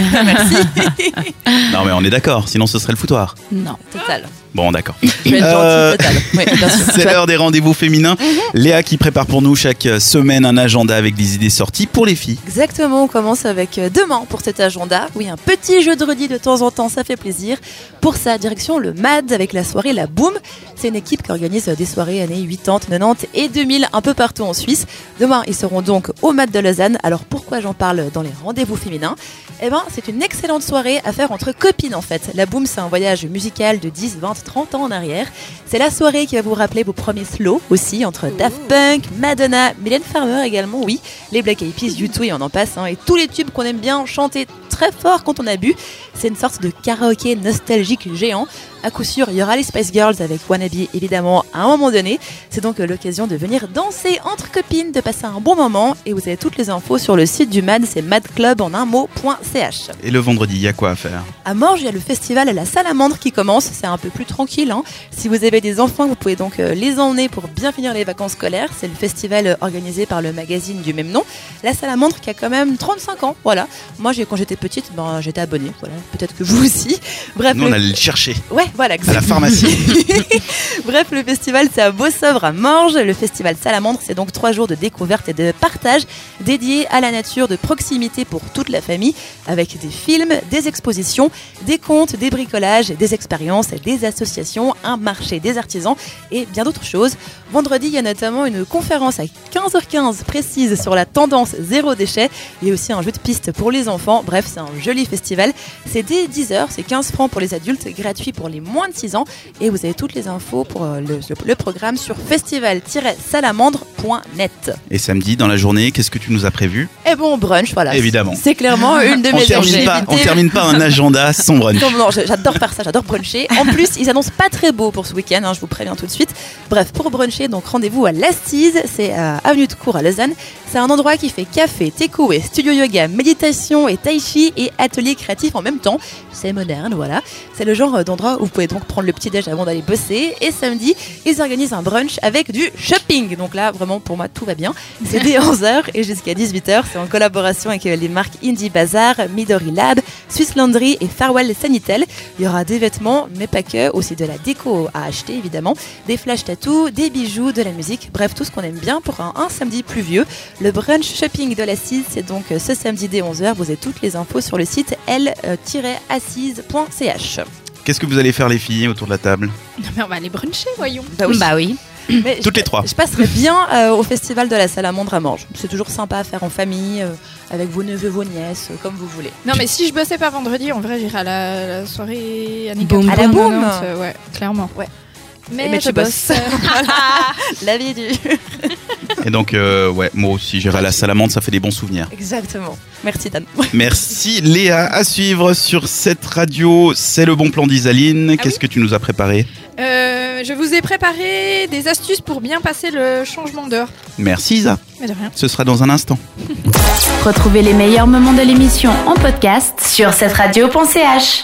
Merci. Non mais on est d'accord, sinon ce serait le foutoir. Non, total. Bon d'accord. Euh. Oui. C'est l'heure des rendez-vous féminins. Mhm. Léa qui prépare pour nous chaque semaine un agenda avec des idées sorties pour les filles. Exactement, on commence avec euh, demain pour cet agenda. Oui, un petit jeu de redis de temps en temps, ça fait plaisir. Pour sa direction, le MAD avec la soirée La Boom. C'est une équipe qui organise des soirées années 80, 90 et 2000 un peu partout en Suisse. Demain, ils seront donc au MAD de Lausanne. Alors pourquoi j'en parle dans les rendez-vous féminins? Eh ben, c'est une excellente soirée à faire entre copines en fait. La Boom, c'est un voyage musical de 10, 20, 30 ans en arrière. C'est la soirée qui va vous rappeler vos premiers slow aussi entre Daft Punk, Madonna, Mylène Farmer également, oui, les Black Eyed Peas, U2 et on en passe, hein, et tous les tubes qu'on aime bien chanter très fort quand on a bu. C'est une sorte de karaoké nostalgique géant. À coup sûr, il y aura les Spice Girls avec Wannabe évidemment à un moment donné. C'est donc l'occasion de venir danser entre copines, de passer un bon moment. Et vous avez toutes les infos sur le site du MAD, c'est madclub en un mot.ch. Et le vendredi, il y a quoi à faire? À Morges, il y a le festival à la Salamandre qui commence. C'est un peu plus tranquille. hein. Si vous avez des enfants, vous pouvez donc euh, les emmener pour bien finir les vacances scolaires. C'est le festival euh, organisé par le magazine du même nom. La Salamandre qui a quand même 35 ans. Voilà. Moi, quand j'étais petite, ben, j'étais abonnée. Voilà. Peut-être que vous aussi. Bref. Nous on le- allait le chercher Ouais, voilà. à la pharmacie. Bref, le festival, c'est à Beausovre, à Morges. Le festival Salamandre, c'est donc trois jours de découverte et de partage dédiés à la nature de proximité pour toute la famille, avec des films, des expositions, des contes, des bricolages, des expériences, des associations, un marché des artisans et bien d'autres choses. Vendredi, il y a notamment une conférence à 15h15 précise sur la tendance zéro déchet. Il y a aussi un jeu de piste pour les enfants. Bref, c'est un joli festival. C'est dès 10h, c'est 15 francs pour les adultes, gratuit pour les moins de 6 ans. Et vous avez toutes les infos pour euh, le, le programme sur Et samedi, dans la journée, qu'est-ce que tu nous as prévu? Et bon, brunch, voilà. Évidemment. C'est clairement une de On mes termine pas, on termine pas un agenda sans brunch. Non, non, j'adore faire ça, j'adore bruncher. En plus, ils annoncent pas très beau pour ce week-end, hein, je vous préviens tout de suite. Bref, pour bruncher, donc rendez-vous à l'Assise, c'est à Avenue de Cour à Lausanne. C'est un endroit qui fait café, takeaway, studio yoga, méditation et tai chi et atelier créatif en même temps. C'est moderne, voilà. C'est le genre d'endroit où vous pouvez donc prendre le petit déj avant d'aller bosser. Et samedi, ils organisent un brunch avec du shopping. Donc là, vraiment, pour moi, tout va bien. C'est dès 11h et jusqu'à 18h. C'est en collaboration avec les marques Indie Bazaar, Midori Lab, Swiss Laundry et Farwell Sanitel. Il y aura des vêtements, mais pas que, aussi de la déco à acheter évidemment, des flash tattoos, des bijoux, de la musique, bref tout ce qu'on aime bien pour un, un samedi pluvieux. Le brunch shopping de l'Assise, c'est donc euh, ce samedi dès 11h. Vous avez toutes les infos sur le site l-assise.ch. Qu'est-ce que vous allez faire les filles autour de la table Non, mais on va aller bruncher, voyons. Bah oui. Bah oui. Mais Toutes je- les trois. Je passerai bien euh, au festival de la Salamandre à Morges. C'est toujours sympa à faire en famille, euh, avec vos neveux, vos nièces, euh, comme vous voulez. Non, mais si je bossais pas vendredi, en vrai, j'irais à la, la soirée. 80, À la boum. 90, euh, Ouais, clairement. Ouais. Mais, Mais je tu bosse. La vie du. Et donc, euh, ouais, moi aussi, j'irai à la salamandre, ça fait des bons souvenirs. Exactement. Merci Dan. Merci Léa. À suivre sur cette radio, c'est le bon plan d'Isaline. Qu'est-ce que tu nous as préparé Euh, je vous ai préparé des astuces pour bien passer le changement d'heure. Merci Isa. Mais de rien. Ce sera dans un instant. Retrouvez les meilleurs moments de l'émission en podcast sur cette radio.ch.